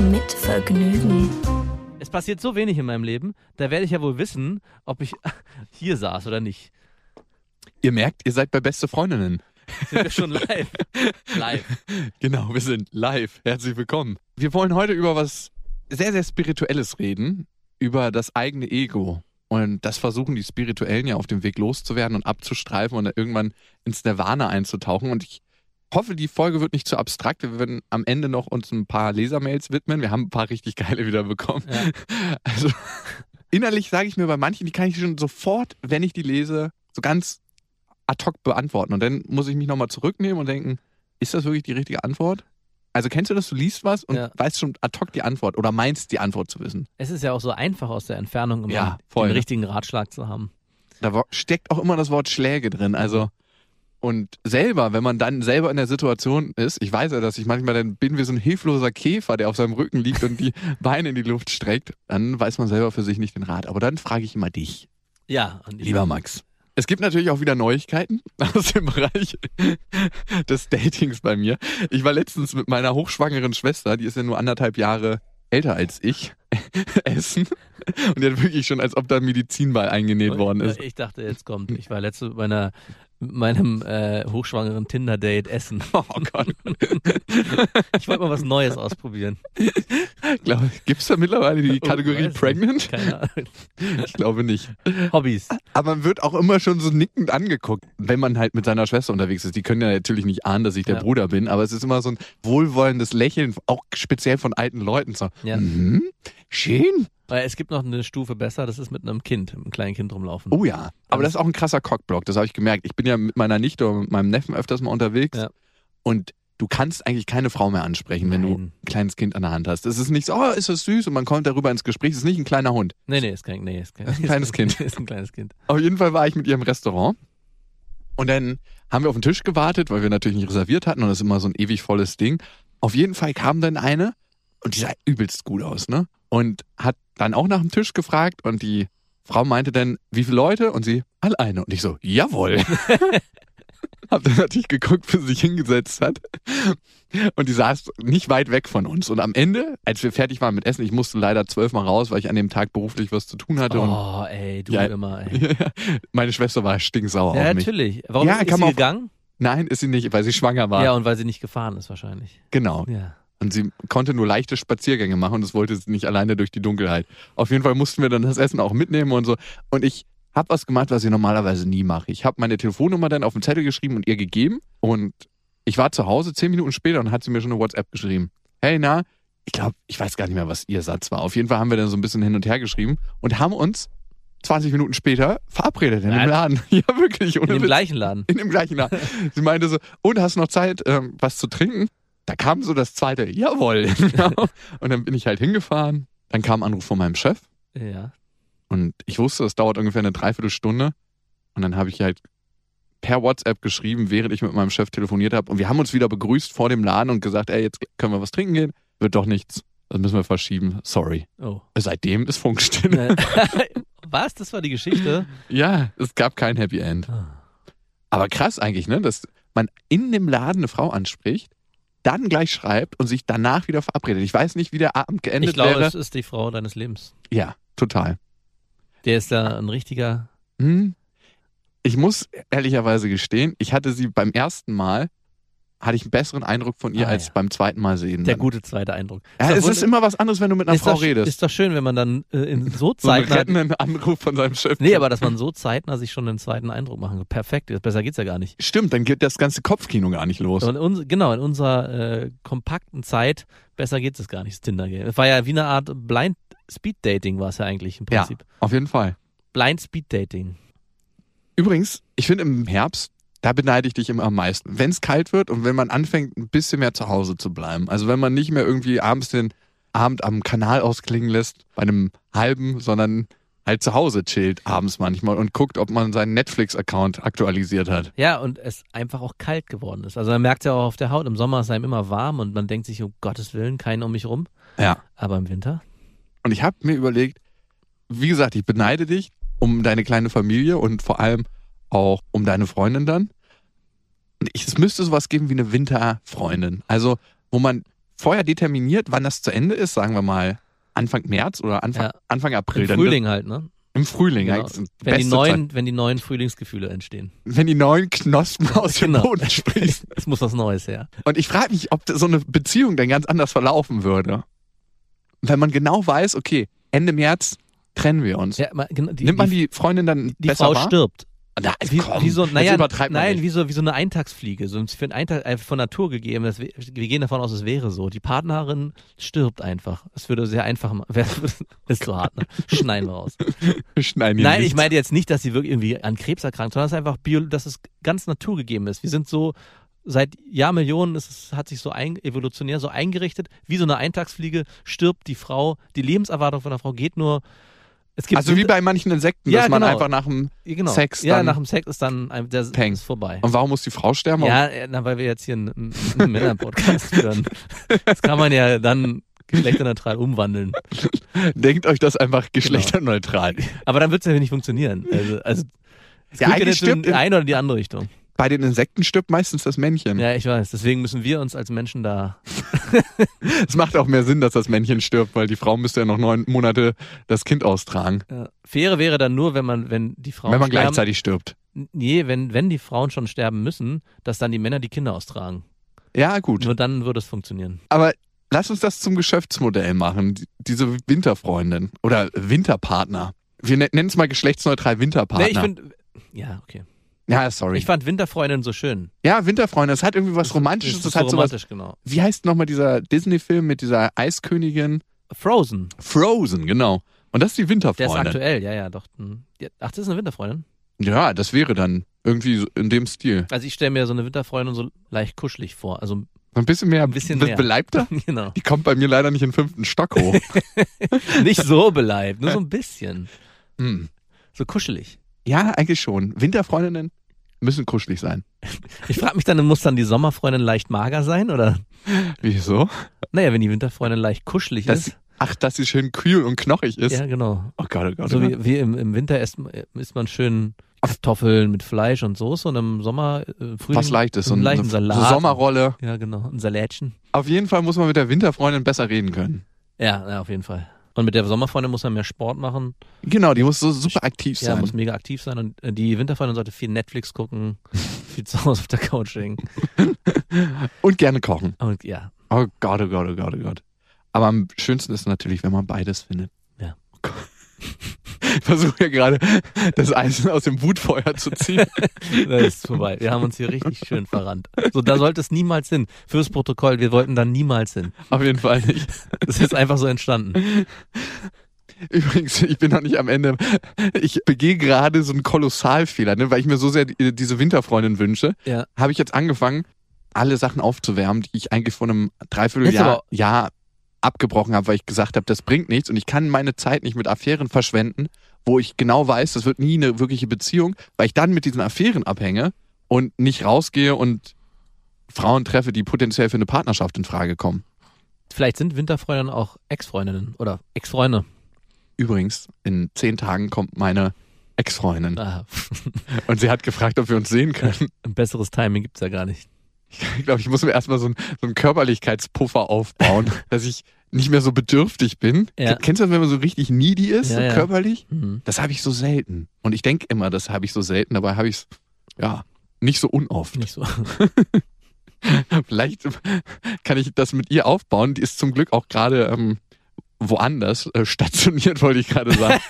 Mit Vergnügen. Es passiert so wenig in meinem Leben, da werde ich ja wohl wissen, ob ich hier saß oder nicht. Ihr merkt, ihr seid bei Beste Freundinnen. Sind wir schon live? live. Genau, wir sind live. Herzlich willkommen. Wir wollen heute über was sehr, sehr Spirituelles reden. Über das eigene Ego. Und das versuchen die Spirituellen ja auf dem Weg loszuwerden und abzustreifen und irgendwann ins Nirvana einzutauchen. Und ich hoffe, die Folge wird nicht zu abstrakt. Wir werden am Ende noch uns ein paar Lesermails widmen. Wir haben ein paar richtig geile wieder bekommen. Ja. Also innerlich sage ich mir bei manchen, die kann ich schon sofort, wenn ich die lese, so ganz ad hoc beantworten. Und dann muss ich mich nochmal zurücknehmen und denken, ist das wirklich die richtige Antwort? Also kennst du das, du liest was und Ja. weißt schon ad hoc die Antwort oder meinst die Antwort zu wissen? Es ist ja auch so einfach aus der Entfernung immer Ja, voll, den ne? richtigen Ratschlag zu haben. Da steckt auch immer das Wort Schläge drin. Also und selber, wenn man dann selber in der Situation ist, ich weiß ja, dass ich manchmal dann bin wie so ein hilfloser Käfer, der auf seinem Rücken liegt und die Beine in die Luft streckt, dann weiß man selber für sich nicht den Rat. Aber dann frage ich immer dich. Ja, Lieber Max. Es gibt natürlich auch wieder Neuigkeiten aus dem Bereich des Datings bei mir. Ich war letztens mit meiner hochschwangeren Schwester, die ist ja nur anderthalb Jahre älter als ich, essen. Und die hat wirklich schon, als ob da Medizinball eingenäht worden ist. Ich dachte, jetzt kommt. Ich war letzte mit meiner mit meinem äh, hochschwangeren Tinder-Date essen. Oh Gott. Ich wollte mal was Neues ausprobieren. Gibt es da mittlerweile die Oh, Kategorie weiß Pregnant? Nicht. Keine Ahnung. Ich glaube nicht. Hobbys. Aber man wird auch immer schon so nickend angeguckt, wenn man halt mit seiner Schwester unterwegs ist. Die können ja natürlich nicht ahnen, dass ich der Ja. Bruder bin, aber es ist immer so ein wohlwollendes Lächeln, auch speziell von alten Leuten. So, Ja. mhm, schön. Weil es gibt noch eine Stufe besser, das ist mit einem Kind, mit einem kleinen Kind rumlaufen. Oh ja. Aber das ist auch ein krasser Cockblock, das habe ich gemerkt. Ich bin ja mit meiner Nichte oder mit meinem Neffen öfters mal unterwegs Ja. und du kannst eigentlich keine Frau mehr ansprechen, wenn du ein kleines Kind an der Hand hast. Es ist nicht so, oh, ist das süß und man kommt darüber ins Gespräch. Es ist nicht ein kleiner Hund. Nee, nee, ist kein, nee, ist kein, ist ein kleines Kind. Ist ein kleines Kind. Auf jeden Fall war ich mit ihr im Restaurant und dann haben wir auf den Tisch gewartet, weil wir natürlich nicht reserviert hatten und das ist immer so ein ewig volles Ding. Auf jeden Fall kam dann eine und die sah übelst gut aus, ne? Und hat dann auch nach dem Tisch gefragt und die Frau meinte dann, wie viele Leute? Und sie, alle eine. Und ich so, jawohl. Hab dann natürlich geguckt, wie sie sich hingesetzt hat. Und die saß nicht weit weg von uns. Und am Ende, als wir fertig waren mit Essen, ich musste leider zwölfmal raus, weil ich an dem Tag beruflich was zu tun hatte. Und Oh, ey, du Ja. immer, ey. meine Schwester war stinksauer Ja, auf mich. natürlich. Warum Ja, ist kann sie gegangen? Nein, ist sie nicht, weil sie schwanger war. Ja, und weil sie nicht gefahren ist wahrscheinlich. Genau. Ja. Und sie konnte nur leichte Spaziergänge machen und das wollte sie nicht alleine durch die Dunkelheit. Auf jeden Fall mussten wir dann das Essen auch mitnehmen und so. Und ich habe was gemacht, was ich normalerweise nie mache. Ich habe meine Telefonnummer dann auf den Zettel geschrieben und ihr gegeben. Und ich war zu Hause zehn Minuten später und hat sie mir schon eine WhatsApp geschrieben. Hey, na, ich glaube, ich weiß gar nicht mehr, was ihr Satz war. Auf jeden Fall haben wir dann so ein bisschen hin und her geschrieben und haben uns 20 Minuten später verabredet in dem. Laden. Ja, wirklich. In dem Witz. gleichen Laden. In dem gleichen Laden. Sie meinte so, und hast noch Zeit, ähm, was zu trinken? Da kam so das zweite, jawohl. Genau. und dann bin ich halt hingefahren. Dann kam ein Anruf von meinem Chef Ja. und ich wusste, es dauert ungefähr eine Dreiviertelstunde. Und dann habe ich halt per WhatsApp geschrieben, während ich mit meinem Chef telefoniert habe. Und wir haben uns wieder begrüßt vor dem Laden und gesagt, ey, jetzt können wir was trinken gehen. Wird doch nichts. Das müssen wir verschieben. Sorry. Oh. Seitdem ist Funkstille. Was? Das war die Geschichte? ja, es gab kein Happy End. Aber krass eigentlich, ne? Dass man in dem Laden eine Frau anspricht, dann gleich schreibt und sich danach wieder verabredet. Ich weiß nicht, wie der Abend geendet Ich glaube, wäre. es ist die Frau deines Lebens. Ja, total. Der ist da ein richtiger. Hm. Ich muss ehrlicherweise gestehen, ich hatte sie beim ersten Mal, hatte ich einen besseren Eindruck von ihr Ah, als ja. beim zweiten Mal sehen. Der Dann. gute zweite Eindruck. Ja, doch es ist immer was anderes, wenn du mit einer ist Frau doch, redest. Ist doch schön, wenn man dann äh, in so so einen zeitnah. Anruf von seinem Chef. nee, aber dass man so zeitnah sich schon einen zweiten Eindruck machen kann. Perfekt. Besser geht's ja gar nicht. Stimmt, dann geht das ganze Kopfkino gar nicht los. Und genau, in unserer äh, kompakten Zeit, besser geht es gar nicht, das Tinder-Game. Es war ja wie eine Art Blind Speed Dating, war es ja eigentlich im Ja, Prinzip. auf jeden Fall. Blind Speed Dating. Übrigens, ich finde im Herbst, da beneide ich dich immer am meisten. Wenn es kalt wird und wenn man anfängt, ein bisschen mehr zu Hause zu bleiben. Also wenn man nicht mehr irgendwie abends den Abend am Kanal ausklingen lässt, bei einem halben, sondern halt zu Hause chillt abends manchmal und guckt, ob man seinen Netflix-Account aktualisiert hat. Ja, und es einfach auch kalt geworden ist. Also man merkt ja auch auf der Haut, im Sommer ist einem immer warm und man denkt sich, um Gottes Willen, keinen um mich rum. Ja. Aber im Winter? Und ich habe mir überlegt, wie gesagt, ich beneide dich um deine kleine Familie und vor allem auch um deine Freundin dann. Ich, es müsste sowas geben wie eine Winterfreundin. Also, wo man vorher determiniert, wann das zu Ende ist, sagen wir mal Anfang März oder Anfang, Ja. Anfang April. Im Frühling halt, ne? Im Frühling, Genau. ja, die Wenn die, neuen, wenn die neuen Frühlingsgefühle entstehen. Wenn die neuen Knospen aus dem Genau. Boden sprießen. Es muss was Neues her. Und ich frage mich, ob so eine Beziehung dann ganz anders verlaufen würde. Wenn man genau weiß, okay, Ende März trennen wir uns. Ja, ma- genau, die, Nimmt man die Freundin dann die besser Frau wahr? stirbt. Na, Wie, komm, wie so, naja, nein, nicht. wie so, wie so eine Eintagsfliege. So für einen Eintag, äh, von Natur gegeben. Das, wir gehen davon aus, es wäre so. Die Partnerin stirbt einfach. Es würde sehr einfach, wär- ist so hart, ne? Schneiden wir raus. Schneiden hier Nein, ich nichts. meine jetzt nicht, dass sie wirklich irgendwie an Krebs erkrankt, sondern es ist einfach bio, dass es ganz naturgegeben ist. Wir sind so, seit Jahrmillionen ist es, hat sich so ein, evolutionär so eingerichtet, wie so eine Eintagsfliege stirbt die Frau, die Lebenserwartung von der Frau geht nur, Also wie bei manchen Insekten, Ja, dass man genau. einfach nach dem genau. Sex Ja, dann nach dem Sex ist dann ein, der Peng. ist vorbei. Und warum muss die Frau sterben? Ja, na, weil wir jetzt hier einen, einen Männer-Podcast führen. Das kann man ja dann geschlechterneutral umwandeln. Denkt euch das einfach geschlechterneutral. Aber dann wird es ja nicht funktionieren. Also, also es Ja, geht eigentlich jetzt in die in- eine oder die andere Richtung. Bei den Insekten stirbt meistens das Männchen. Ja, ich weiß. Deswegen müssen wir uns als Menschen da. Es macht auch mehr Sinn, dass das Männchen stirbt, weil die Frau müsste ja noch neun Monate das Kind austragen, Ja. Faire wäre dann nur, wenn man, wenn die Frauen wenn man sterben. gleichzeitig stirbt. Nee, wenn, wenn die Frauen schon sterben müssen, dass dann die Männer die Kinder austragen. Ja, gut. Nur dann würde es funktionieren. Aber lass uns das zum Geschäftsmodell machen. Die- Diese Winterfreundin oder Winterpartner. Wir ne- nennen es mal geschlechtsneutral Winterpartner. Nee, ich finde. Ja, okay. Ja, sorry. Ich fand Winterfreundin so schön. ja, Winterfreundin, das hat irgendwie was Romantisches. Das Das, ist hat so sowas. romantisch, genau. Wie heißt nochmal dieser Disney-Film mit dieser Eiskönigin? Frozen. Frozen, genau. Und das ist die Der ist Winterfreundin. aktuell, ja, ja, doch. Hm. Ach, das ist eine Winterfreundin. Ja, das wäre dann irgendwie in dem Stil. Also ich stelle mir so eine Winterfreundin so leicht kuschelig vor. Also Ein bisschen mehr, Ein bisschen mehr. beleibter. genau. Die kommt bei mir leider nicht in den fünften Stock hoch. Nicht so beleibt, nur so ein bisschen. hm. So kuschelig. Ja, eigentlich schon. Winterfreundinnen müssen kuschelig sein. Ich frage mich dann, muss dann die Sommerfreundin leicht mager sein? Oder? Wieso? Naja, wenn die Winterfreundin leicht kuschelig Dass, ist. ach, dass sie schön kühl und knochig ist. Ja, genau. Oh Gott, oh Gott. So oh Gott. wie, wie im, im Winter isst, isst man schön Kartoffeln mit Fleisch und Soße und im Sommer äh, Frühling Was leichtes. So ein leichten so, Salat. so Sommerrolle. Ja, genau. Ein Salätchen. Auf jeden Fall muss man mit der Winterfreundin besser reden können. Ja, ja, auf jeden Fall. Und mit der Sommerfreundin muss man mehr Sport machen. Genau, die muss so super aktiv Ja, sein. muss mega aktiv sein. Und äh, die Winterfreundin sollte viel Netflix gucken, viel zu Hause auf der Couch hängen. und gerne kochen. Und ja, Oh Gott, oh Gott, oh Gott, oh Gott. Aber am schönsten ist natürlich, wenn man beides findet. Ja. Oh Gott. Ich versuche ja gerade, das Eisen aus dem Wutfeuer zu ziehen. das ist vorbei. Wir haben uns hier richtig schön verrannt. So, da sollte es niemals hin. Fürs Protokoll, wir wollten da niemals hin. Auf jeden Fall nicht. Das ist einfach so entstanden. Übrigens, ich bin noch nicht am Ende. Ich begehe gerade so einen Kolossalfehler, ne? weil ich mir so sehr die- diese Winterfreundin wünsche. Ja. Habe ich jetzt angefangen, alle Sachen aufzuwärmen, die ich eigentlich vor einem Dreivierteljahr Jahr abgebrochen habe, weil ich gesagt habe, das bringt nichts und ich kann meine Zeit nicht mit Affären verschwenden, wo ich genau weiß, das wird nie eine wirkliche Beziehung, weil ich dann mit diesen Affären abhänge und nicht rausgehe und Frauen treffe, die potenziell für eine Partnerschaft in Frage kommen. Vielleicht sind Winterfreundinnen auch Ex-Freundinnen oder Ex-Freunde. Übrigens, in zehn Tagen kommt meine Ex-Freundin Ah, und sie hat gefragt, ob wir uns sehen können. ein besseres Timing gibt's ja gar nicht. Ich glaube, ich muss mir erstmal so, ein, so einen Körperlichkeitspuffer aufbauen, dass ich nicht mehr so bedürftig bin. Ja. Kennst du das, wenn man so richtig needy ist, Ja, so ja. körperlich? Mhm. Das habe ich so selten. Und ich denke immer, das habe ich so selten, dabei habe ich es, ja, nicht so unoft. Nicht so. Vielleicht kann ich das mit ihr aufbauen. Die ist zum Glück auch gerade ähm, woanders äh, stationiert, wollte ich gerade sagen.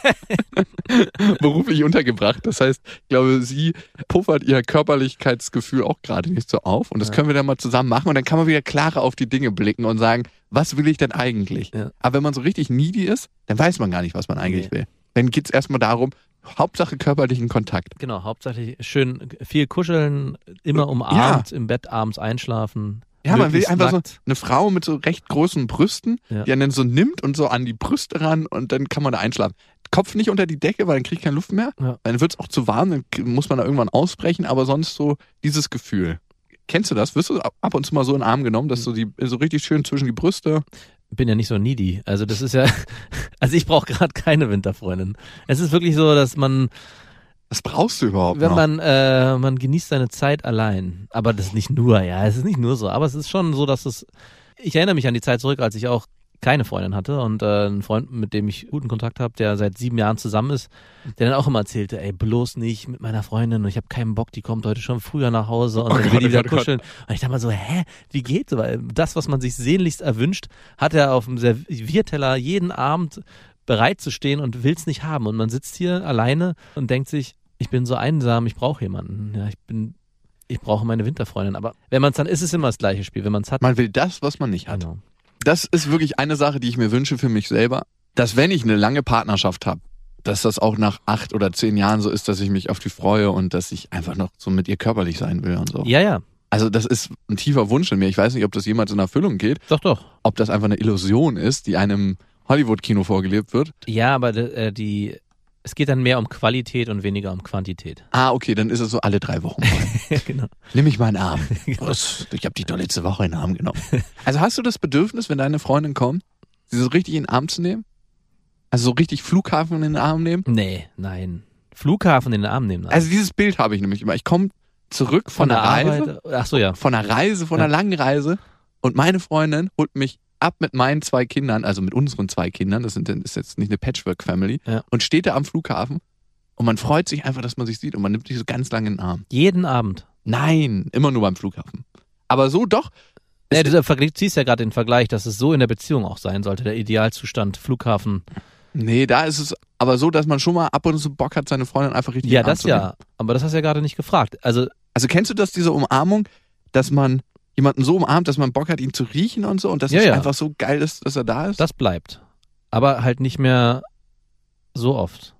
Beruflich untergebracht. Das heißt, ich glaube, sie puffert ihr Körperlichkeitsgefühl auch gerade nicht so auf. Und das Ja. können wir dann mal zusammen machen. Und dann kann man wieder klarer auf die Dinge blicken und sagen, was will ich denn eigentlich? Ja. Aber wenn man so richtig needy ist, dann weiß man gar nicht, was man eigentlich Nee. will. Dann geht's erstmal darum, Hauptsache körperlichen Kontakt. Genau, hauptsächlich schön viel kuscheln, immer umarmt, im Bett abends einschlafen. Ja, man will einfach nackt. so eine Frau mit so recht großen Brüsten, Ja. die einen dann so nimmt und so an die Brüste ran und dann kann man da einschlafen. Kopf nicht unter die Decke, weil dann kriege ich keine Luft mehr. Ja. Dann wird es auch zu warm, dann muss man da irgendwann ausbrechen, aber sonst so dieses Gefühl. Kennst du das? Wirst du ab- ab und zu mal so in den Arm genommen, dass so die so richtig schön zwischen die Brüste. bin ja nicht so needy. Also das ist ja, also ich brauche gerade keine Winterfreundin. Es ist wirklich so, dass man, Was brauchst du überhaupt wenn noch? man, äh, man genießt seine Zeit allein. Aber das ist nicht nur, ja, es ist nicht nur so. Aber es ist schon so, dass es, ich erinnere mich an die Zeit zurück, als ich auch keine Freundin hatte und äh, ein Freund, mit dem ich guten Kontakt habe, der seit sieben Jahren zusammen ist, der dann auch immer erzählte, ey, bloß nicht mit meiner Freundin und ich habe keinen Bock, die kommt heute schon früher nach Hause und Oh dann Gott, will die oh wieder Gott, oh Gott. kuscheln. Und ich dachte mal so, hä, wie geht's? Weil das, was man sich sehnlichst erwünscht, hat er auf dem Servierteller jeden Abend bereit zu stehen und will's nicht haben. Und man sitzt hier alleine und denkt sich, ich bin so einsam, ich brauche jemanden. Ja, ich bin, ich brauche meine Winterfreundin. Aber wenn man es dann, ist es immer das gleiche Spiel. Wenn man es hat, Man will das, was man nicht hat. genau. Das ist wirklich eine Sache, die ich mir wünsche für mich selber, dass wenn ich eine lange Partnerschaft habe, dass das auch nach acht oder zehn Jahren so ist, dass ich mich auf die freue und dass ich einfach noch so mit ihr körperlich sein will und so. Ja, ja, Also das ist ein tiefer Wunsch in mir. Ich weiß nicht, ob das jemals in Erfüllung geht, doch, doch. ob das einfach eine Illusion ist, die einem Hollywood-Kino vorgelebt wird. Ja, aber äh, die, es geht dann mehr um Qualität und weniger um Quantität. Ah, okay, dann ist es so alle drei Wochen. genau. Nimm mich mal in den Arm. Was? Ich habe dich doch letzte Woche in den Arm genommen. Also hast du das Bedürfnis, wenn deine Freundin kommt, sie so richtig in den Arm zu nehmen? Also so richtig Flughafen in den Arm nehmen? Nee, nein. Flughafen in den Arm nehmen. Also dieses Bild habe ich nämlich immer. Ich komme zurück von, der Reise, Ach so, ja. von einer Reise, von einer langen Reise und meine Freundin holt mich ab mit meinen zwei Kindern, also mit unseren zwei Kindern, das sind, ist jetzt nicht eine Patchwork-Family, Ja. und steht da am Flughafen und man freut sich einfach, dass man sich sieht und man nimmt sich so ganz lange in den Arm. Jeden Abend. Nein, immer nur beim Flughafen. Aber so doch. Ja, du ziehst ja gerade den Vergleich, dass es so in der Beziehung auch sein sollte, der Idealzustand, Flughafen. Nee, da ist es aber so, dass man schon mal ab und zu Bock hat, seine Freundin einfach richtig Ja, das ja. Aber das hast du ja gerade nicht gefragt. Also, Also kennst du das, diese Umarmung, dass man jemanden so umarmt, dass man Bock hat, ihn zu riechen und so und dass Ja, es ja. einfach so geil ist, dass er da ist? das bleibt. Aber halt nicht mehr so oft.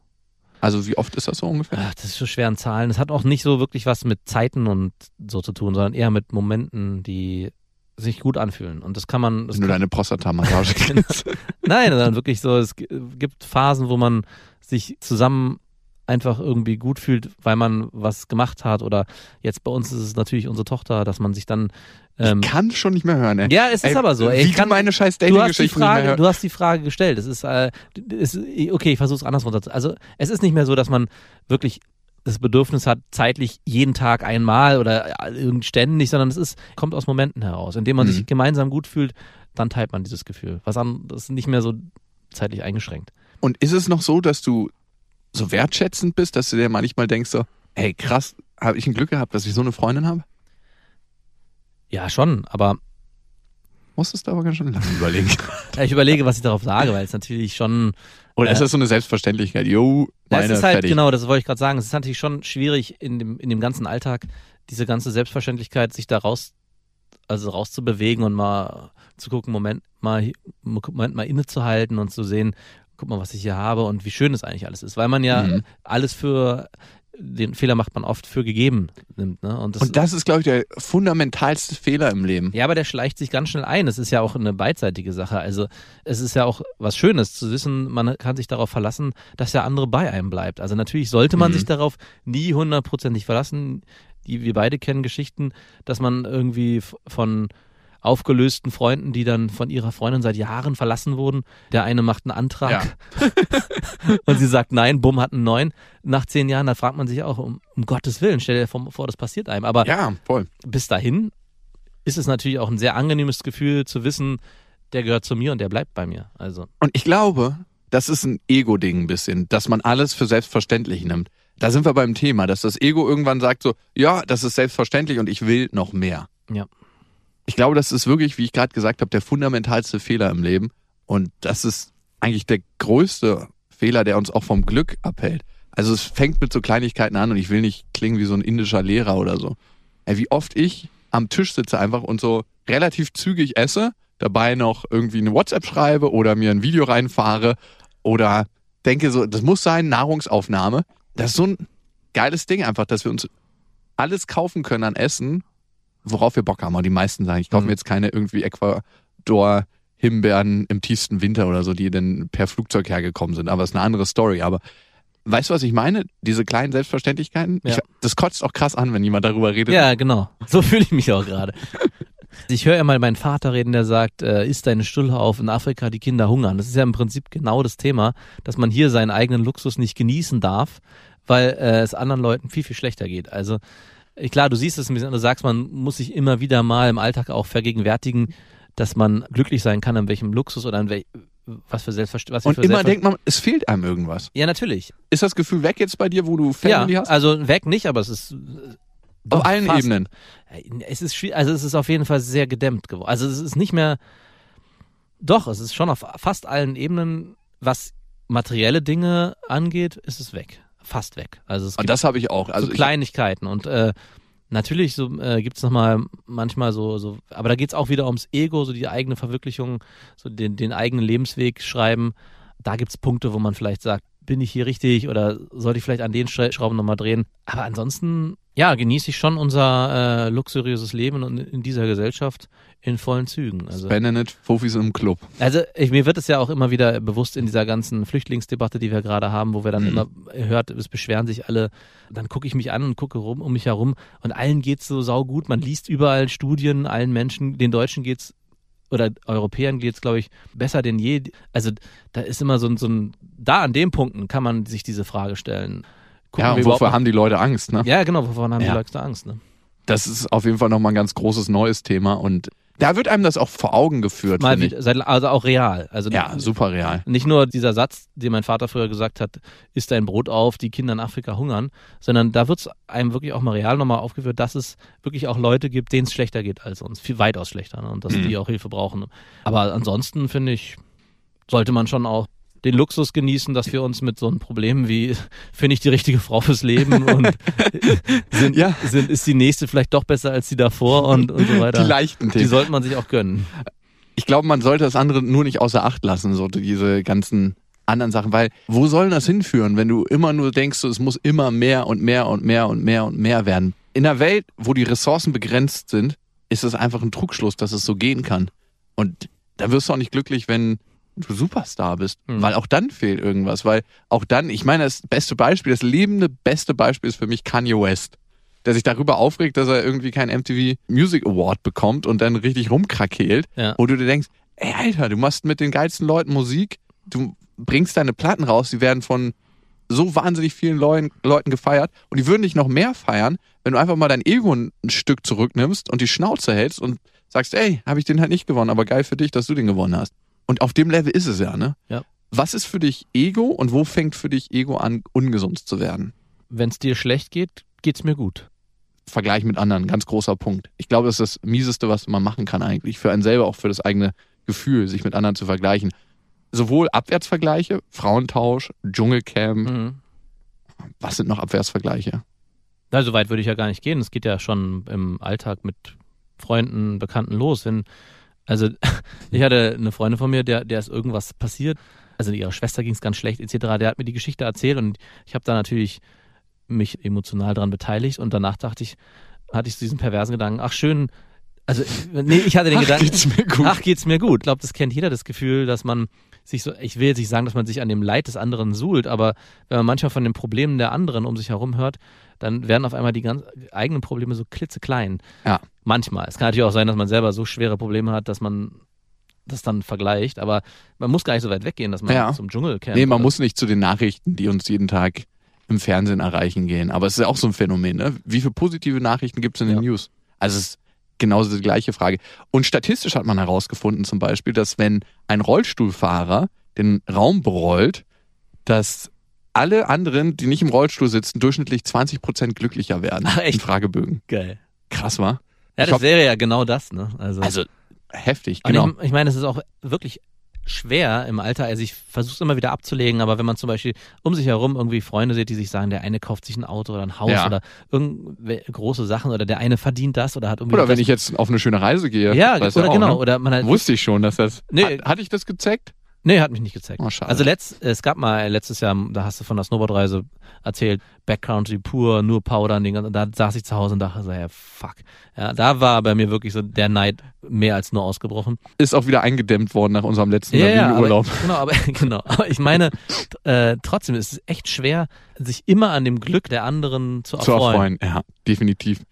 Also wie oft ist das so ungefähr? Ach, das ist so schwer in Zahlen. Es hat auch nicht so wirklich was mit Zeiten und so zu tun, sondern eher mit Momenten, die sich gut anfühlen. Und das kann man. Das Wenn du deine Prostata-Massage kennst. nein, sondern wirklich so, es gibt Phasen, wo man sich zusammen einfach irgendwie gut fühlt, weil man was gemacht hat. Oder jetzt bei uns ist es natürlich unsere Tochter, dass man sich dann. Ähm, ich kann schon nicht mehr hören, ey. ja, es ist Ey, aber so. Ey, wie ich kann, du meine scheiß du hast die Dating-Geschichten nicht mehr Frage, hörst. du hast die Frage gestellt. Es ist, äh, es, okay, ich versuche es anders runter. Also es ist nicht mehr so, dass man wirklich das Bedürfnis hat, zeitlich jeden Tag einmal oder irgendwie ständig, sondern es ist kommt aus Momenten heraus, indem man Mhm. sich gemeinsam gut fühlt, dann teilt man dieses Gefühl. Was anderes ist nicht mehr so zeitlich eingeschränkt. Und ist es noch so, dass du so wertschätzend bist, dass du dir manchmal denkst so, hey krass, habe ich ein Glück gehabt, dass ich so eine Freundin habe? Ja, schon, aber Musstest du aber ganz schön lange überlegen. ich überlege, was ich darauf sage, weil es natürlich schon Oder ist Äh, das so eine Selbstverständlichkeit? Ja, meine, es ist halt, fertig. genau, das wollte ich gerade sagen. Es ist natürlich schon schwierig in dem, in dem ganzen Alltag, diese ganze Selbstverständlichkeit, sich da raus, also rauszubewegen und mal zu gucken, Moment mal, Moment mal innezuhalten und zu sehen, guck mal, was ich hier habe und wie schön es eigentlich alles ist. Weil man ja Mhm. alles für, den Fehler macht man oft für gegeben nimmt, ne? Und das, Und das ist, glaube ich, der fundamentalste Fehler im Leben. ja, aber der schleicht sich ganz schnell ein. Es ist ja auch eine beidseitige Sache. Also es ist ja auch was Schönes zu wissen, man kann sich darauf verlassen, dass der andere bei einem bleibt. Also natürlich sollte man Mhm. sich darauf nie hundertprozentig verlassen. Die, wir beide kennen Geschichten, dass man irgendwie von aufgelösten Freunden, die dann von ihrer Freundin seit Jahren verlassen wurden. Der eine macht einen Antrag und sie sagt nein, bumm, hat einen neuen. Nach zehn Jahren, da fragt man sich auch, um, um Gottes Willen, stell dir vor, das passiert einem. Aber Ja, bis dahin ist es natürlich auch ein sehr angenehmes Gefühl zu wissen, der gehört zu mir und der bleibt bei mir. Also, Und ich glaube, das ist ein Ego-Ding ein bisschen, dass man alles für selbstverständlich nimmt. Da sind wir beim Thema, dass das Ego irgendwann sagt so, ja, das ist selbstverständlich und ich will noch mehr. Ja. Ich glaube, das ist wirklich, wie ich gerade gesagt habe, der fundamentalste Fehler im Leben. Und das ist eigentlich der größte Fehler, der uns auch vom Glück abhält. Also es fängt mit so Kleinigkeiten an und ich will nicht klingen wie so ein indischer Lehrer oder so. Ey, wie oft ich am Tisch sitze einfach und so relativ zügig esse, dabei noch irgendwie eine WhatsApp schreibe oder mir ein Video reinfahre oder denke so, das muss sein, Nahrungsaufnahme. Das ist so ein geiles Ding einfach, dass wir uns alles kaufen können an Essen, worauf wir Bock haben. Und die meisten sagen, ich kaufe Mhm. mir jetzt keine irgendwie Ecuador Himbeeren im tiefsten Winter oder so, die dann per Flugzeug hergekommen sind. Aber es ist eine andere Story. Aber weißt du, was ich meine? Diese kleinen Selbstverständlichkeiten, Ja. ich, das kotzt auch krass an, wenn jemand darüber redet. Ja, genau. So fühle ich mich auch gerade. Ich höre ja mal meinen Vater reden, der sagt, äh, isst deine Stulle auf, in Afrika die Kinder hungern. Das ist ja im Prinzip genau das Thema, dass man hier seinen eigenen Luxus nicht genießen darf, weil äh, es anderen Leuten viel, viel schlechter geht. Also klar, du siehst es ein bisschen, du sagst, man muss sich immer wieder mal im Alltag auch vergegenwärtigen, dass man glücklich sein kann, in welchem Luxus oder in welch, was für Selbstverständlichkeit. Und immer denkt man, es fehlt einem irgendwas. Ja, natürlich. Ist das Gefühl weg jetzt bei dir, wo du Family ja, hast? also weg nicht, aber es ist äh, Auf allen fast. Ebenen. Es ist schwierig, also es ist auf jeden Fall sehr gedämmt geworden. Also es ist nicht mehr, doch, es ist schon auf fast allen Ebenen, was materielle Dinge angeht, ist es weg. Fast weg. Also es Und gibt das habe ich auch. Also so Kleinigkeiten und äh, natürlich so äh, gibt es nochmal manchmal so, so, aber da geht es auch wieder ums Ego, so die eigene Verwirklichung, so den, den eigenen Lebensweg schreiben. Da gibt es Punkte, wo man vielleicht sagt, bin ich hier richtig oder sollte ich vielleicht an den Schra- Schrauben nochmal drehen. Aber ansonsten, ja, genieße ich schon unser äh, luxuriöses Leben und in dieser Gesellschaft in vollen Zügen. Also, Bennett, Fofis im Club. also ich, mir wird es ja auch immer wieder bewusst in dieser ganzen Flüchtlingsdebatte, die wir gerade haben, wo wir dann Mhm. immer hört, es beschweren sich alle. Dann gucke ich mich an und gucke rum um mich herum und allen geht's so saugut. Man liest überall Studien, allen Menschen, den Deutschen geht's oder Europäern geht's, glaube ich, besser denn je. Also da ist immer so ein, so ein, da an den Punkten kann man sich diese Frage stellen. Gucken ja, und wovor haben die Leute Angst, ne? ja, genau, wovon haben Ja. die Leute Angst, ne? Das ist auf jeden Fall nochmal ein ganz großes neues Thema und da wird einem das auch vor Augen geführt, Mal seit- also auch real. Also Ja, super real. Nicht nur dieser Satz, den mein Vater früher gesagt hat, isst dein Brot auf, die Kinder in Afrika hungern, sondern da wird es einem wirklich auch mal real nochmal aufgeführt, dass es wirklich auch Leute gibt, denen es schlechter geht als uns, viel weitaus schlechter ne? und dass Mhm. die auch Hilfe brauchen. Aber ansonsten finde ich, sollte man schon auch den Luxus genießen, dass wir uns mit so einem Problem wie, finde ich die richtige Frau fürs Leben und sind, Ja. sind, ist die nächste vielleicht doch besser als die davor und, und so weiter. Die leichten Die Themen. sollte man sich auch gönnen. Ich glaube, man sollte das andere nur nicht außer Acht lassen, so diese ganzen anderen Sachen, weil wo soll das hinführen, wenn du immer nur denkst, es muss immer mehr und mehr und mehr und mehr und mehr werden. In einer Welt, wo die Ressourcen begrenzt sind, ist es einfach ein Trugschluss, dass es so gehen kann. Und da wirst du auch nicht glücklich, wenn du Superstar bist, Mhm. weil auch dann fehlt irgendwas, weil auch dann, ich meine, das beste Beispiel, das lebende beste Beispiel ist für mich Kanye West, der sich darüber aufregt, dass er irgendwie keinen MTV Music Award bekommt und dann richtig rumkrakeelt, Ja. wo du dir denkst, ey Alter, du machst mit den geilsten Leuten Musik, du bringst deine Platten raus, die werden von so wahnsinnig vielen Leuten, Leuten gefeiert und die würden dich noch mehr feiern, wenn du einfach mal dein Ego ein, ein Stück zurücknimmst und die Schnauze hältst und sagst, ey, habe ich den halt nicht gewonnen, aber geil für dich, dass du den gewonnen hast. Und auf dem Level ist es ja, ne? Ja. Was ist für dich Ego und wo fängt für dich Ego an, ungesund zu werden? Wenn es dir schlecht geht, geht's mir gut. Vergleich mit anderen, ganz großer Punkt. Ich glaube, das ist das Mieseste, was man machen kann eigentlich. Für einen selber, auch für das eigene Gefühl, sich mit anderen zu vergleichen. Sowohl Abwärtsvergleiche, Frauentausch, Dschungelcamp, Mhm. was sind noch Abwärtsvergleiche? Na, so weit würde ich ja gar nicht gehen. Es geht ja schon im Alltag mit Freunden, Bekannten los. Wenn, also ich hatte eine Freundin von mir, der, der ist irgendwas passiert. Also ihrer Schwester ging es ganz schlecht, etc. Der hat mir die Geschichte erzählt und ich habe da natürlich mich emotional dran beteiligt und danach dachte ich, hatte ich so diesen perversen Gedanken, ach schön, also nee, ich hatte den Ach, Gedanken, geht's mir gut. ach geht's mir gut. Ich glaube, das kennt jeder, das Gefühl, dass man sich so, ich will jetzt nicht sagen, dass man sich an dem Leid des anderen suhlt, aber wenn man manchmal von den Problemen der anderen um sich herum hört, dann werden auf einmal die ganz eigenen Probleme so klitzeklein. Ja. Manchmal. Es kann natürlich auch sein, dass man selber so schwere Probleme hat, dass man das dann vergleicht, aber man muss gar nicht so weit weggehen, dass man Ja. zum Dschungelcamp Nee, man muss nicht zu den Nachrichten, die uns jeden Tag im Fernsehen erreichen gehen. Aber es ist ja auch so ein Phänomen, ne? Wie viele positive Nachrichten gibt es in den Ja. News? Also es ist genauso die gleiche Frage. Und statistisch hat man herausgefunden zum Beispiel, dass wenn ein Rollstuhlfahrer den Raum berollt, dass alle anderen, die nicht im Rollstuhl sitzen, durchschnittlich 20 Prozent glücklicher werden. Ach, echt? In Fragebögen. geil. Krass, war? Ja, das wäre ja genau das, ne? Also, Also heftig, genau. ich, ich meine, es ist auch wirklich schwer im Alter. Also ich versuche es immer wieder abzulegen, aber wenn man zum Beispiel um sich herum irgendwie Freunde sieht, die sich sagen, der eine kauft sich ein Auto oder ein Haus Ja. oder irgendwelche große Sachen oder der eine verdient das oder hat irgendwie Oder wenn ich jetzt auf eine schöne Reise gehe. ja oder auch, genau Ne? oder man halt Wusste ich schon, dass das. Nee. Hat, hatte ich das gezeckt? Nee, hat mich nicht gezeigt. Oh, also letzt, es gab mal letztes Jahr, da hast du von der Snowboardreise erzählt, Backcountry pur, nur Powder, den ganzen, da saß ich zu Hause und dachte so, ja, fuck. Ja, da war bei mir wirklich so der Neid mehr als nur ausgebrochen. Ist auch wieder eingedämmt worden nach unserem letzten Ja, ja, aber, Urlaub. genau, aber, genau. Aber ich meine, äh, trotzdem ist es echt schwer, sich immer an dem Glück der anderen zu Zu erfreuen. erfreuen, ja, definitiv.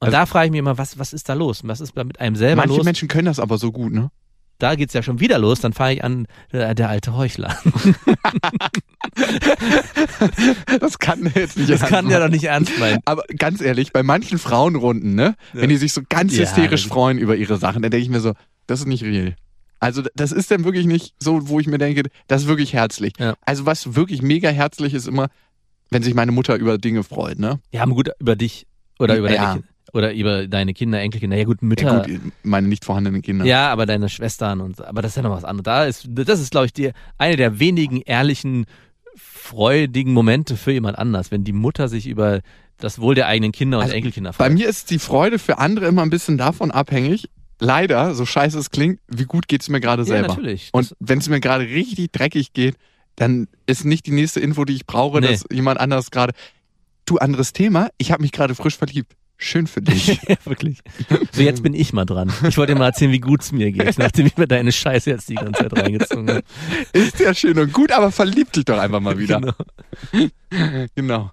Und da frage ich mich immer, was, was ist da los? Was ist da mit einem selber Manche los? Menschen können das aber so gut, ne? Da geht's ja schon wieder los, dann fange ich an, der, der alte Heuchler. Das kann jetzt nicht Das ernst kann ja machen. doch nicht ernst meinen. Aber ganz ehrlich, bei manchen Frauenrunden, ne, wenn die sich so ganz Ja, hysterisch freuen über ihre Sachen, dann denke ich mir so, das ist nicht real. Also das ist dann wirklich nicht so, wo ich mir denke, das ist wirklich herzlich. Ja. Also was wirklich mega herzlich ist immer, wenn sich meine Mutter über Dinge freut, ne? Ja, aber gut, über dich oder über deine, Ja. Kinder, oder über deine Kinder, Enkelkinder. Ja gut, Mütter. Ja, gut, meine nicht vorhandenen Kinder. Ja, aber deine Schwestern und aber das ist ja noch was anderes. Da ist das ist glaube ich die eine der wenigen ehrlichen freudigen Momente für jemand anders, wenn die Mutter sich über das Wohl der eigenen Kinder und Also, Enkelkinder Bei freut. mir ist die Freude für andere immer ein bisschen davon abhängig. Leider, so scheiße es klingt, wie gut geht's mir gerade ja, selber. natürlich. Und wenn es mir gerade richtig dreckig geht, dann ist nicht die nächste Info, die ich brauche, Nee. dass jemand anderes gerade. Du, anderes Thema, ich habe mich gerade frisch verliebt. Schön für dich. ja, wirklich. So, jetzt bin ich mal dran. Ich wollte dir mal erzählen, wie gut's mir geht, nachdem ich mir deine Scheiße jetzt die ganze Zeit reingezogen habe. ist ja schön und gut, aber verlieb dich doch einfach mal wieder. Genau. Genau.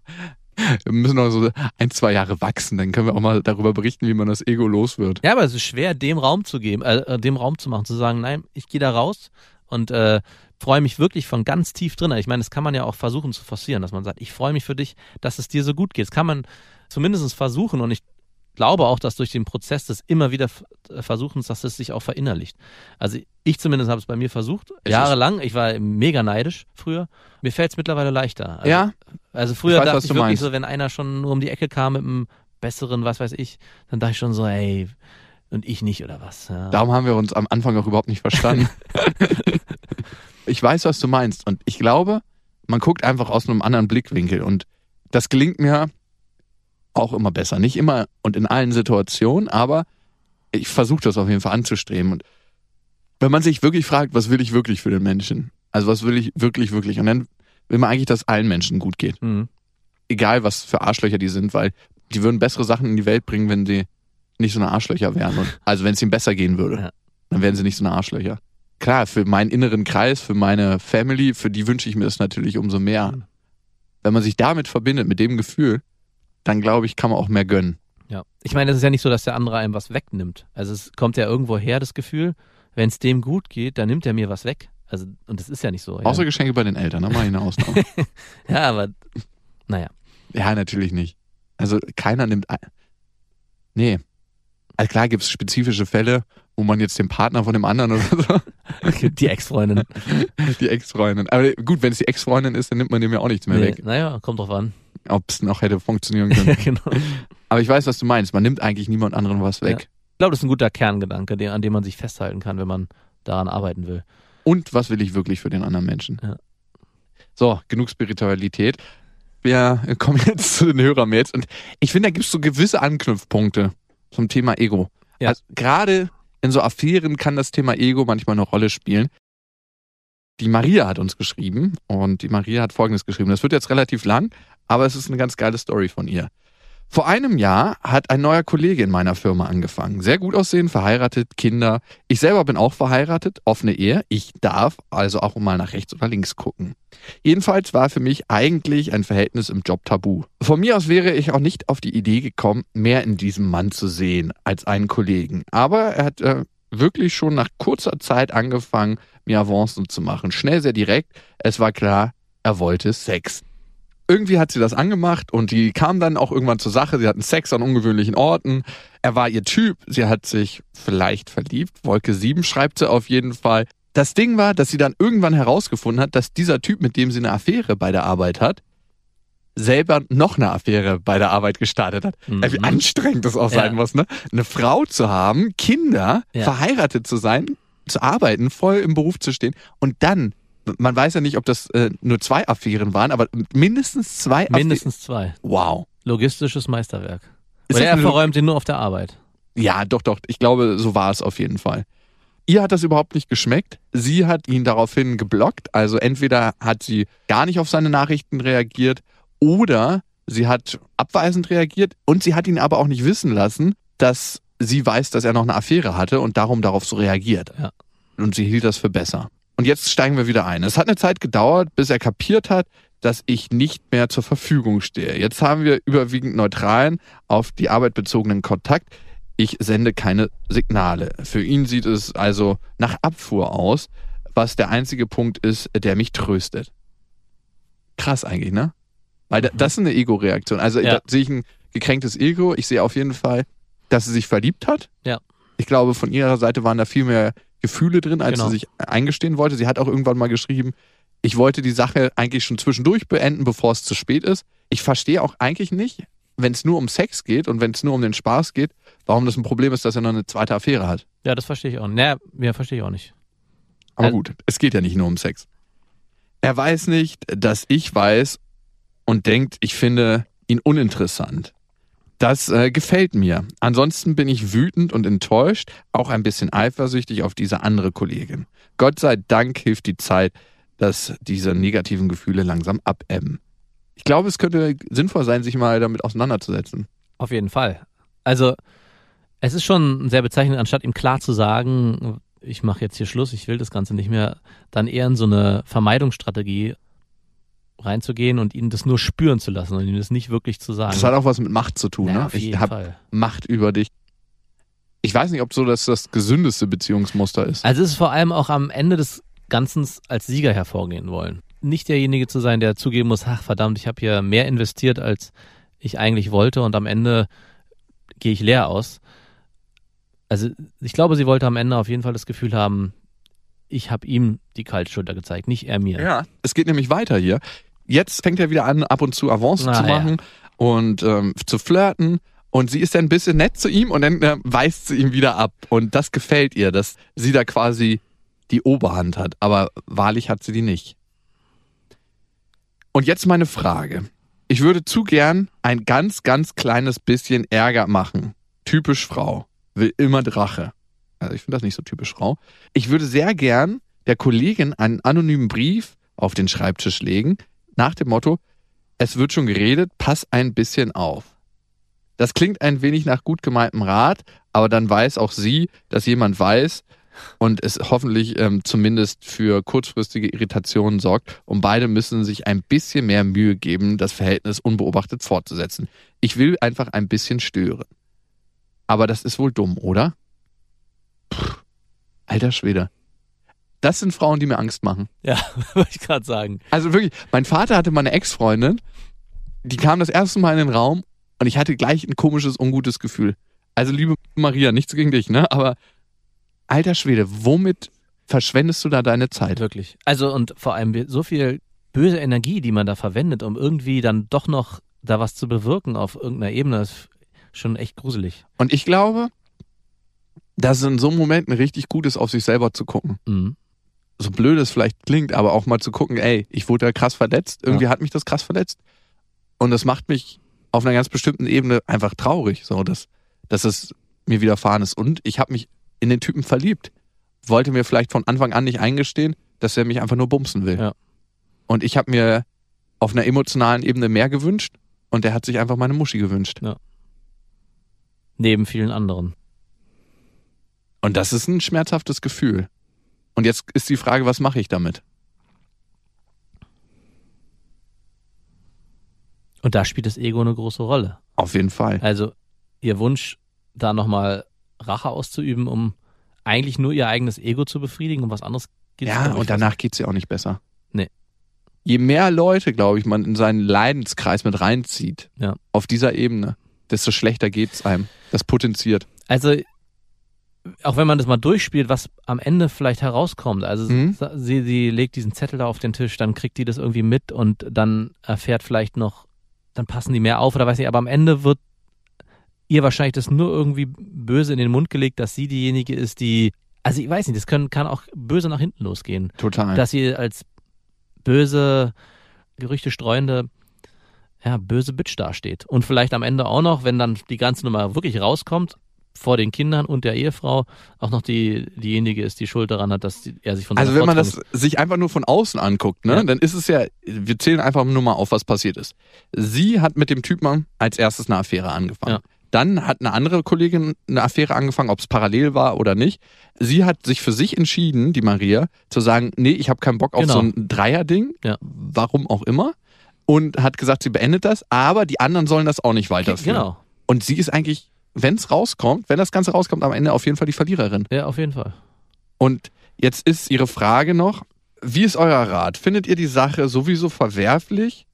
Wir müssen noch so ein, zwei Jahre wachsen, dann können wir auch mal darüber berichten, wie man das Ego los wird. Ja, aber es ist schwer, dem Raum zu geben, äh, äh, dem Raum zu machen, zu sagen, nein, ich gehe da raus und äh, freue mich wirklich von ganz tief drin. Ich meine, das kann man ja auch versuchen zu forcieren, dass man sagt, ich freue mich für dich, dass es dir so gut geht. Das kann man zumindest versuchen und ich glaube auch, dass durch den Prozess des immer wieder äh, Versuchens, dass es sich auch verinnerlicht. Also ich zumindest habe es bei mir versucht, Es jahrelang. Ich war mega neidisch früher. Mir fällt es mittlerweile leichter. Also, ja, Also früher Ich weiß, dachte ich wirklich meinst. so, wenn einer schon nur um die Ecke kam mit einem besseren, was weiß ich, dann dachte ich schon so, ey, und ich nicht oder was. Ja. darum haben wir uns am Anfang auch überhaupt nicht verstanden. ich weiß, was du meinst. Und ich glaube, man guckt einfach aus einem anderen Blickwinkel. Und das gelingt mir auch immer besser. Nicht immer und in allen Situationen, aber ich versuche das auf jeden Fall anzustreben. Und wenn man sich wirklich fragt, was will ich wirklich für den Menschen? Also was will ich wirklich, wirklich? Und dann will man eigentlich, dass allen Menschen gut geht. Mhm. Egal, was für Arschlöcher die sind, weil die würden bessere Sachen in die Welt bringen, wenn sie nicht so eine Arschlöcher wären. Und, also wenn es ihnen besser gehen würde, Ja. dann wären sie nicht so eine Arschlöcher. Klar, für meinen inneren Kreis, für meine Family, für die wünsche ich mir das natürlich umso mehr. Mhm. Wenn man sich damit verbindet, mit dem Gefühl, dann glaube ich, kann man auch mehr gönnen. Ja. Ich meine, es ist ja nicht so, dass der andere einem was wegnimmt. Also es kommt ja irgendwo her, das Gefühl, wenn es dem gut geht, dann nimmt er mir was weg. Also, und das ist ja nicht so. Ja, Außer Geschenke bei den Eltern, da mache ich eine Ausnahme. ja aber naja. ja, natürlich nicht. Also keiner nimmt ein. Nee. Also klar gibt es spezifische Fälle, wo man jetzt den Partner von dem anderen oder so, Die Ex-Freundin. die Ex-Freundin. Aber gut, wenn es die Ex-Freundin ist, dann nimmt man dem ja auch nichts mehr Nee, weg. naja, kommt drauf an. Ob es noch hätte funktionieren können. genau. Aber ich weiß, was du meinst. Man nimmt eigentlich niemand anderen was weg. Ich glaube, das ist ein guter Kerngedanke, den, an dem man sich festhalten kann, wenn man daran arbeiten will. Und was will ich wirklich für den anderen Menschen? Ja. So, genug Spiritualität. Wir kommen jetzt zu den Hörermails und ich finde, da gibt es so gewisse Anknüpfpunkte zum Thema Ego. Ja. Also, gerade in so Affären kann das Thema Ego manchmal eine Rolle spielen. Die Maria hat uns geschrieben und die Maria hat Folgendes geschrieben. Das wird jetzt relativ lang, aber es ist eine ganz geile Story von ihr. Vor einem Jahr hat ein neuer Kollege in meiner Firma angefangen. Sehr gut aussehen, verheiratet, Kinder. Ich selber bin auch verheiratet, offene Ehe. Ich darf also auch mal nach rechts oder links gucken. Jedenfalls war für mich eigentlich ein Verhältnis im Job tabu. Von mir aus wäre ich auch nicht auf die Idee gekommen, mehr in diesem Mann zu sehen als einen Kollegen. Aber er hat äh, wirklich schon nach kurzer Zeit angefangen, mir Avancen zu machen. Schnell, sehr direkt. Es war klar, er wollte Sex irgendwie hat sie das angemacht und die kam dann auch irgendwann zur Sache. Sie hatten Sex an ungewöhnlichen Orten. Er war ihr Typ. Sie hat sich vielleicht verliebt. Wolke 7 schreibt sie auf jeden Fall. Das Ding war, dass sie dann irgendwann herausgefunden hat, dass dieser Typ, mit dem sie eine Affäre bei der Arbeit hat, selber noch eine Affäre bei der Arbeit gestartet hat. Mhm. Wie anstrengend das auch Ja. sein muss, ne? Eine Frau zu haben, Kinder, Ja. verheiratet zu sein, zu arbeiten, voll im Beruf zu stehen und dann man weiß ja nicht, ob das äh, nur zwei Affären waren, aber mindestens zwei Affären. Mindestens zwei. Wow. Logistisches Meisterwerk. Ist Oder er verräumt ihn nur auf der Arbeit. Ja, doch, doch. Ich glaube, so war es auf jeden Fall. Ihr hat das überhaupt nicht geschmeckt. Sie hat ihn daraufhin geblockt. Also entweder hat sie gar nicht auf seine Nachrichten reagiert oder sie hat abweisend reagiert und sie hat ihn aber auch nicht wissen lassen, dass sie weiß, dass er noch eine Affäre hatte und darum darauf so reagiert. Ja. Und sie hielt das für besser. Und jetzt steigen wir wieder ein. Es hat eine Zeit gedauert, bis er kapiert hat, dass ich nicht mehr zur Verfügung stehe. Jetzt haben wir überwiegend neutralen auf die Arbeit bezogenen Kontakt. Ich sende keine Signale. Für ihn sieht es also nach Abfuhr aus, was der einzige Punkt ist, der mich tröstet. Krass eigentlich, ne? Weil da- das ist eine Ego-Reaktion. Also Ja. da sehe ich ein gekränktes Ego. Ich sehe auf jeden Fall, dass sie sich verliebt hat. Ja. Ich glaube, von ihrer Seite waren da viel mehr Gefühle drin, als Genau. sie sich eingestehen wollte. Sie hat auch irgendwann mal geschrieben, ich wollte die Sache eigentlich schon zwischendurch beenden, bevor es zu spät ist. Ich verstehe auch eigentlich nicht, wenn es nur um Sex geht und wenn es nur um den Spaß geht, warum das ein Problem ist, dass er noch eine zweite Affäre hat. Ja, das verstehe ich auch nicht. Naja, ja, verstehe ich auch nicht. Aber Äh, gut, es geht ja nicht nur um Sex. Er weiß nicht, dass ich weiß und denkt, ich finde ihn uninteressant. Das äh, gefällt mir. Ansonsten bin ich wütend und enttäuscht, auch ein bisschen eifersüchtig auf diese andere Kollegin. Gott sei Dank hilft die Zeit, dass diese negativen Gefühle langsam abebben. Ich glaube, es könnte sinnvoll sein, sich mal damit auseinanderzusetzen. Auf jeden Fall. Also, es ist schon sehr bezeichnend, anstatt ihm klar zu sagen, ich mache jetzt hier Schluss, ich will das Ganze nicht mehr, dann eher in so eine Vermeidungsstrategie reinzugehen und ihn das nur spüren zu lassen und ihm das nicht wirklich zu sagen. Das hat auch was mit Macht zu tun. ja, ne? Ich habe. Macht über dich. Ich weiß nicht, ob so das das gesündeste Beziehungsmuster ist. Also es ist vor allem auch am Ende des Ganzen als Sieger hervorgehen wollen. Nicht derjenige zu sein, der zugeben muss, ach verdammt, ich habe hier mehr investiert, als ich eigentlich wollte und am Ende gehe ich leer aus. Also ich glaube, sie wollte am Ende auf jeden Fall das Gefühl haben, ich habe ihm die Kaltschulter gezeigt, nicht er mir. Ja, es geht nämlich weiter hier. Jetzt fängt er wieder an, ab und zu Avancen Ah, zu ja. machen und ähm, zu flirten. Und sie ist dann ein bisschen nett zu ihm und dann äh, weist sie ihm wieder ab. Und das gefällt ihr, dass sie da quasi die Oberhand hat. Aber wahrlich hat sie die nicht. Und jetzt meine Frage. Ich würde zu gern ein ganz, ganz kleines bisschen Ärger machen. Typisch Frau. Will immer Drache. Also ich finde das nicht so typisch Frau. Ich würde sehr gern der Kollegin einen anonymen Brief auf den Schreibtisch legen, nach dem Motto, es wird schon geredet, pass ein bisschen auf. Das klingt ein wenig nach gut gemeintem Rat, aber dann weiß auch sie, dass jemand weiß und es hoffentlich ähm, zumindest für kurzfristige Irritationen sorgt und beide müssen sich ein bisschen mehr Mühe geben, das Verhältnis unbeobachtet fortzusetzen. Ich will einfach ein bisschen stören. Aber das ist wohl dumm, oder? Puh, alter Schwede. Das sind Frauen, die mir Angst machen. Ja, wollte ich gerade sagen. Also wirklich, mein Vater hatte mal eine Ex-Freundin, die kam das erste Mal in den Raum und ich hatte gleich ein komisches, ungutes Gefühl. Also liebe Maria, nichts gegen dich, ne? Aber alter Schwede, womit verschwendest du da deine Zeit? Wirklich. Also und vor allem so viel böse Energie, die man da verwendet, um irgendwie dann doch noch da was zu bewirken auf irgendeiner Ebene, ist schon echt gruselig. Und ich glaube, dass es in so einem Moment richtig gut ist, auf sich selber zu gucken. Mhm. So blöd es vielleicht klingt, aber auch mal zu gucken, ey, ich wurde da krass verletzt, irgendwie hat mich das krass verletzt. Und das macht mich auf einer ganz bestimmten Ebene einfach traurig, so dass, dass es mir widerfahren ist. Und ich habe mich in den Typen verliebt. Wollte mir vielleicht von Anfang an nicht eingestehen, dass er mich einfach nur bumsen will. Ja. Und ich habe mir auf einer emotionalen Ebene mehr gewünscht und er hat sich einfach meine Muschi gewünscht. Neben vielen anderen. Und das ist ein schmerzhaftes Gefühl. Und jetzt ist die Frage, was mache ich damit? Und da spielt das Ego eine große Rolle. Auf jeden Fall. Also ihr Wunsch, da nochmal Rache auszuüben, um eigentlich nur ihr eigenes Ego zu befriedigen und was anderes geht Ja, und danach geht's ja auch nicht besser. Nee. Je mehr Leute, glaube ich, man in seinen Leidenskreis mit reinzieht, Ja. auf dieser Ebene, desto schlechter geht's einem. Das potenziert. Also, auch wenn man das mal durchspielt, was am Ende vielleicht herauskommt. Also, Mhm. sie, sie legt diesen Zettel da auf den Tisch, dann kriegt die das irgendwie mit und dann erfährt vielleicht noch, dann passen die mehr auf oder weiß nicht, aber am Ende wird ihr wahrscheinlich das nur irgendwie böse in den Mund gelegt, dass sie diejenige ist, die, also ich weiß nicht, das können, kann auch böse nach hinten losgehen. Total. Dass sie als böse, Gerüchte streuende, ja, böse Bitch dasteht. Und vielleicht am Ende auch noch, wenn dann die ganze Nummer wirklich rauskommt, vor den Kindern und der Ehefrau auch noch die, diejenige ist, die Schuld daran hat, dass die, er sich von Also wenn man das sich einfach nur von außen anguckt, ne, Ja. dann ist es ja, wir zählen einfach nur mal auf, was passiert ist. Sie hat mit dem Typen als erstes eine Affäre angefangen. Ja. Dann hat eine andere Kollegin eine Affäre angefangen, ob es parallel war oder nicht. Sie hat sich für sich entschieden, die Maria, zu sagen, nee, ich habe keinen Bock auf Genau. so ein Dreierding, Ja. warum auch immer. Und hat gesagt, sie beendet das, aber die anderen sollen das auch nicht weiterführen. Genau. Und sie ist eigentlich, wenn es rauskommt, wenn das Ganze rauskommt, am Ende auf jeden Fall die Verliererin. Ja, auf jeden Fall. Und jetzt ist Ihre Frage noch, wie ist euer Rat? Findet ihr die Sache sowieso verwerflich,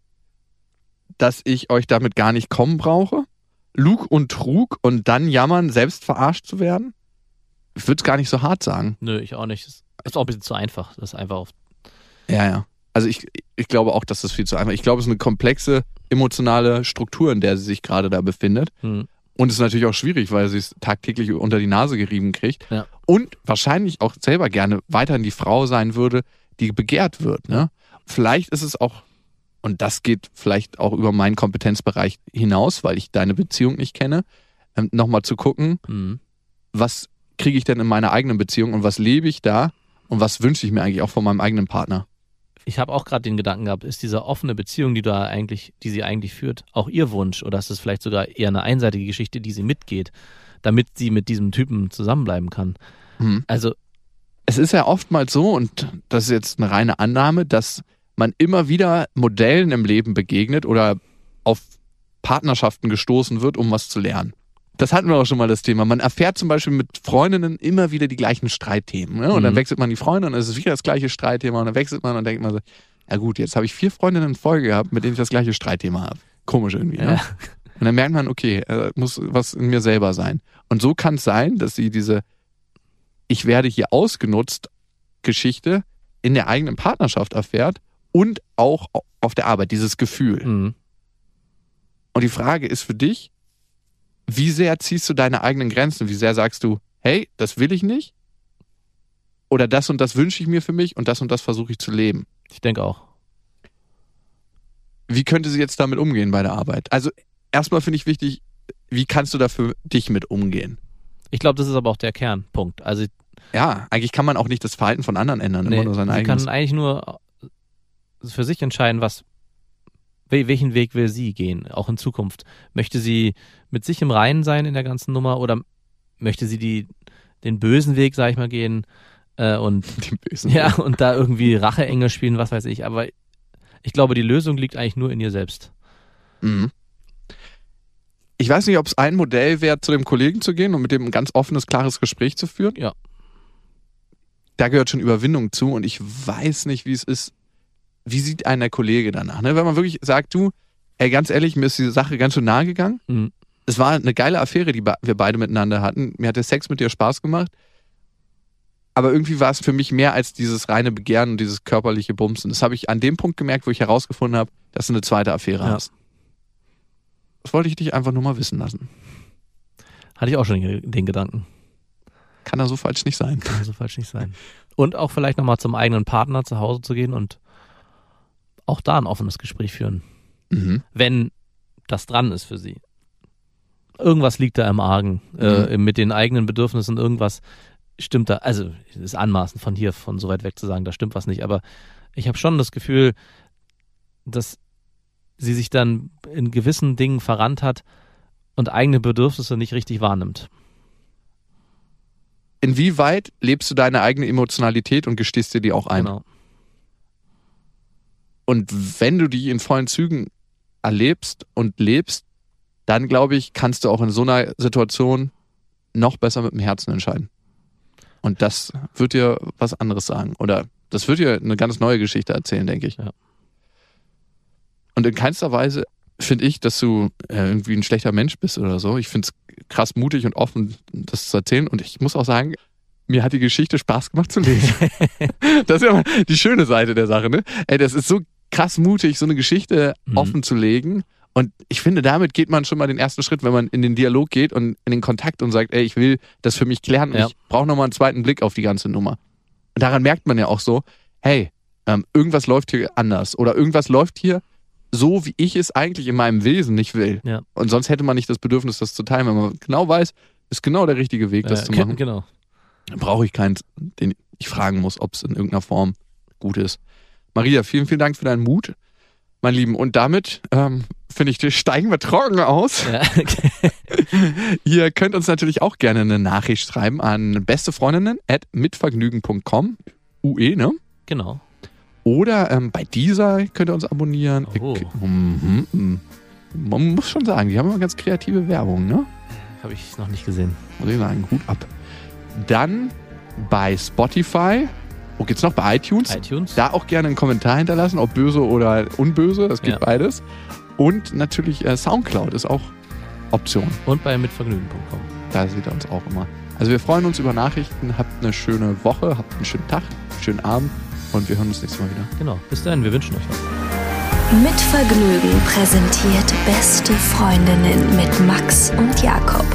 dass ich euch damit gar nicht kommen brauche? Lug und Trug und dann jammern, selbst verarscht zu werden? Ich würde es gar nicht so hart sagen. Nö, ich auch nicht. Das ist auch ein bisschen zu einfach. Das ist einfach auf. Ja, ja. Also ich, ich glaube auch, dass das viel zu einfach ist. Ich glaube, es ist eine komplexe emotionale Struktur, in der sie sich gerade da befindet. Hm. Und es ist natürlich auch schwierig, weil sie es tagtäglich unter die Nase gerieben kriegt. Ja. Und wahrscheinlich auch selber gerne weiterhin die Frau sein würde, die begehrt wird. Ne? Vielleicht ist es auch, und das geht vielleicht auch über meinen Kompetenzbereich hinaus, weil ich deine Beziehung nicht kenne, ähm, nochmal zu gucken, Hm. was kriege ich denn in meiner eigenen Beziehung und was lebe ich da und was wünsche ich mir eigentlich auch von meinem eigenen Partner. Ich habe auch gerade den Gedanken gehabt, ist diese offene Beziehung, die da eigentlich, die sie eigentlich führt, auch ihr Wunsch oder ist es vielleicht sogar eher eine einseitige Geschichte, die sie mitgeht, damit sie mit diesem Typen zusammenbleiben kann? Hm. Also es ist ja oftmals so, und das ist jetzt eine reine Annahme, dass man immer wieder Modellen im Leben begegnet oder auf Partnerschaften gestoßen wird, um was zu lernen. Das hatten wir auch schon mal das Thema. Man erfährt zum Beispiel mit Freundinnen immer wieder die gleichen Streitthemen. Ne? Und dann Mhm. wechselt man die Freunde und es ist wieder das gleiche Streitthema und dann wechselt man und denkt man so, ja gut, jetzt habe ich vier Freundinnen in Folge gehabt, mit denen ich das gleiche Streitthema habe. Komisch irgendwie. Ne? Ja. Und dann merkt man, okay, äh, muss was in mir selber sein. Und so kann es sein, dass sie diese Ich werde hier ausgenutzt Geschichte in der eigenen Partnerschaft erfährt und auch auf der Arbeit, dieses Gefühl. hm. Und die Frage ist für dich, wie sehr ziehst du deine eigenen Grenzen? Wie sehr sagst du, hey, das will ich nicht? Oder das und das wünsche ich mir für mich und das und das versuche ich zu leben? ich denke auch. Wie könnte sie jetzt damit umgehen bei der Arbeit? Also erstmal finde ich wichtig, wie kannst du da für dich mit umgehen? Ich glaube, das ist aber auch der Kernpunkt. Also Ja, eigentlich kann man auch nicht das Verhalten von anderen ändern, immer nee, nur sein sie eigenes. kann eigentlich nur für sich entscheiden, was welchen Weg will sie gehen, auch in Zukunft. Möchte sie mit sich im Reinen sein in der ganzen Nummer oder möchte sie die den bösen Weg, sag ich mal, gehen äh, und ja und da irgendwie Racheengel spielen, was weiß ich. Aber ich glaube, die Lösung liegt eigentlich nur in ihr selbst. Mhm. Ich weiß nicht, ob es ein Modell wäre, zu dem Kollegen zu gehen und mit dem ein ganz offenes, klares Gespräch zu führen. Ja. Da gehört schon Überwindung zu und ich weiß nicht, wie es ist. Wie sieht ein der Kollege danach? Ne? Wenn man wirklich sagt, du, ey, ganz ehrlich, mir ist diese Sache ganz schön nahe gegangen. Mhm. Es war eine geile Affäre, die wir beide miteinander hatten. Mir hat der Sex mit dir Spaß gemacht. Aber irgendwie war es für mich mehr als dieses reine Begehren und dieses körperliche Bumsen. Das habe ich an dem Punkt gemerkt, wo ich herausgefunden habe, dass du eine zweite Affäre Ja. hast. Das wollte ich dich einfach nur mal wissen lassen. Hatte ich auch schon den den Gedanken. Kann da so falsch nicht sein. Kann so falsch nicht sein. Und auch vielleicht nochmal zum eigenen Partner zu Hause zu gehen und auch da ein offenes Gespräch führen. Mhm. wenn das dran ist für sie. Irgendwas liegt da im Argen äh, mit den eigenen Bedürfnissen, irgendwas stimmt da, also es ist anmaßend von hier, von so weit weg zu sagen, da stimmt was nicht, aber ich habe schon das Gefühl, dass sie sich dann in gewissen Dingen verrannt hat und eigene Bedürfnisse nicht richtig wahrnimmt. Inwieweit lebst du deine eigene Emotionalität und gestehst dir die auch ein? Genau. Und wenn du die in vollen Zügen erlebst und lebst, dann glaube ich, kannst du auch in so einer Situation noch besser mit dem Herzen entscheiden. Und das wird dir was anderes sagen. Oder das wird dir eine ganz neue Geschichte erzählen, denke ich. Ja. Und in keinster Weise finde ich, dass du äh, irgendwie ein schlechter Mensch bist oder so. Ich finde es krass mutig und offen, das zu erzählen. Und ich muss auch sagen, mir hat die Geschichte Spaß gemacht zu lesen. das ist ja mal die schöne Seite der Sache, ne? Ey, das ist so krass mutig, so eine Geschichte Mhm. offen zu legen. Und ich finde, damit geht man schon mal den ersten Schritt, wenn man in den Dialog geht und in den Kontakt und sagt, ey, ich will das für mich klären Ja. ich brauche nochmal einen zweiten Blick auf die ganze Nummer. Und daran merkt man ja auch so, hey, ähm, irgendwas läuft hier anders oder irgendwas läuft hier so, wie ich es eigentlich in meinem Wesen nicht will. Ja. Und sonst hätte man nicht das Bedürfnis, das zu teilen, wenn man genau weiß, ist genau der richtige Weg, das Äh, zu machen. Genau. brauche ich keinen, den ich fragen muss, ob es in irgendeiner Form gut ist. Maria, vielen, vielen Dank für deinen Mut, mein Lieben. Und damit, ähm, finde ich, steigen wir trocken aus. Ja, Ihr könnt uns natürlich auch gerne eine Nachricht schreiben an bestefreundinnen at mitvergnügen.com. UE, ne? genau. Oder ähm, bei dieser könnt ihr uns abonnieren. Oh. Ich, mhm, mhm. Man muss schon sagen, die haben immer ganz kreative Werbung, ne? Habe ich noch nicht gesehen. Muss ich sagen, Hut ab. Dann bei Spotify. Wo geht's noch? Bei iTunes. iTunes. Da auch gerne einen Kommentar hinterlassen, ob böse oder unböse, das geht Ja. beides. Und natürlich äh, Soundcloud ist auch Option. Und bei mitvergnügen.com. Da seht ihr uns auch immer. Also wir freuen uns über Nachrichten. Habt eine schöne Woche, habt einen schönen Tag, einen schönen Abend und wir hören uns nächstes Mal wieder. Genau. Bis dahin, wir wünschen euch was. Mit Vergnügen präsentiert Beste Freundinnen mit Max und Jakob.